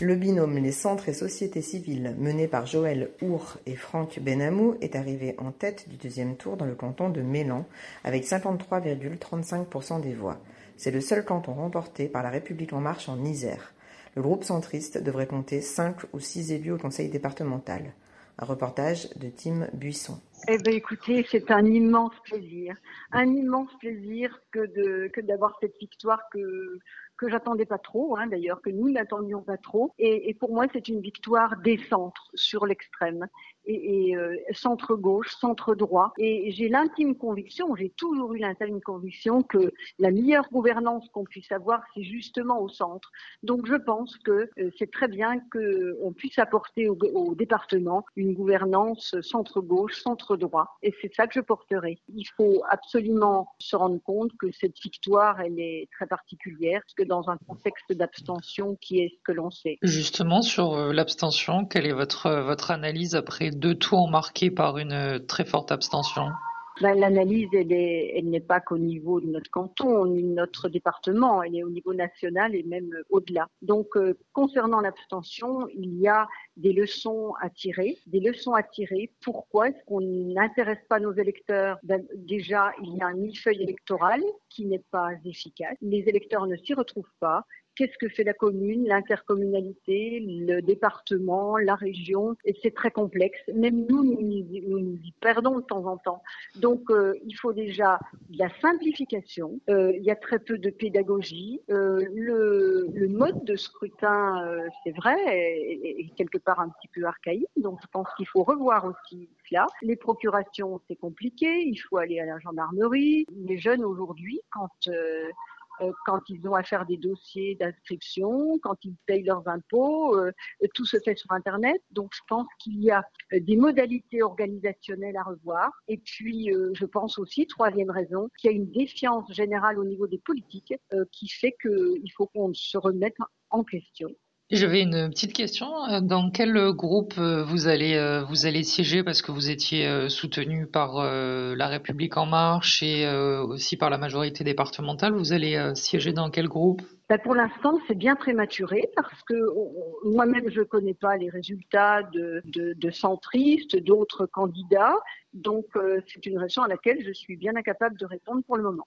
Le binôme Les Centres et Sociétés Civiles, mené par Joël Our et Franck Benamou, est arrivé en tête du deuxième tour dans le canton de Mélan, avec 53,35% des voix. C'est le seul canton remporté par la République en marche en Isère. Le groupe centriste devrait compter 5 ou 6 élus au conseil départemental. Un reportage de Tim Buisson. Eh bien, écoutez, c'est un immense plaisir, un immense plaisir que d'avoir cette victoire que que j'attendais pas trop, hein, d'ailleurs, que nous n'attendions pas trop. Et, et pour moi, c'est une victoire des centres sur l'extrême et, et euh, centre gauche, centre droit. Et j'ai l'intime conviction, j'ai toujours eu l'intime conviction que la meilleure gouvernance qu'on puisse avoir, c'est justement au centre. Donc je pense que euh, c'est très bien qu'on puisse apporter au, au, département une gouvernance centre gauche, centre droit. Et c'est ça que je porterai. Il faut absolument se rendre compte que cette victoire, elle est très particulière, parce que dans un contexte d'abstention qui est ce que l'on sait. Justement, sur euh, l'abstention, quelle est votre, votre analyse après deux tours marqués par une euh, très forte abstention? Ben, L'analyse, elle n'est elle pas qu'au niveau de notre canton, ni de notre département, elle est au niveau national et même au-delà. Donc, euh, concernant l'abstention, il y a des leçons à tirer. Des leçons à tirer. Pourquoi est-ce qu'on n'intéresse pas nos électeurs? Ben, Déjà, il y a un millefeuille électoral qui n'est pas efficace. Les électeurs ne s'y retrouvent pas qu'est-ce que fait la commune, l'intercommunalité, le département, la région, et c'est très complexe. Même nous, nous, nous, y perdons de temps en temps. Donc, euh, il faut déjà de la simplification. Euh, il y a très peu de pédagogie. Euh, le, le, mode de scrutin, euh, c'est vrai, est, est, quelque part un petit peu archaïque. Donc, je pense qu'il faut revoir aussi cela. Les procurations, c'est compliqué. Il faut aller à la gendarmerie. Les jeunes aujourd'hui, quand euh, quand ils ont à faire des dossiers d'inscription, quand ils payent leurs impôts, euh, tout se fait sur Internet. Donc je pense qu'il y a euh, des modalités organisationnelles à revoir. Et puis je pense aussi, troisième raison, qu'il y a une défiance générale au niveau des politiques qui fait qu'il faut qu'on se remette en question. J'avais une petite question. Dans quel groupe vous allez vous allez siéger parce que vous étiez soutenu par La République en marche et aussi par la majorité départementale? Vous allez siéger dans quel groupe? Ben Pour l'instant, c'est bien prématuré parce que moi-même je connais pas les résultats de, de, de centristes, d'autres candidats. Donc c'est une raison à laquelle je suis bien incapable de répondre pour le moment.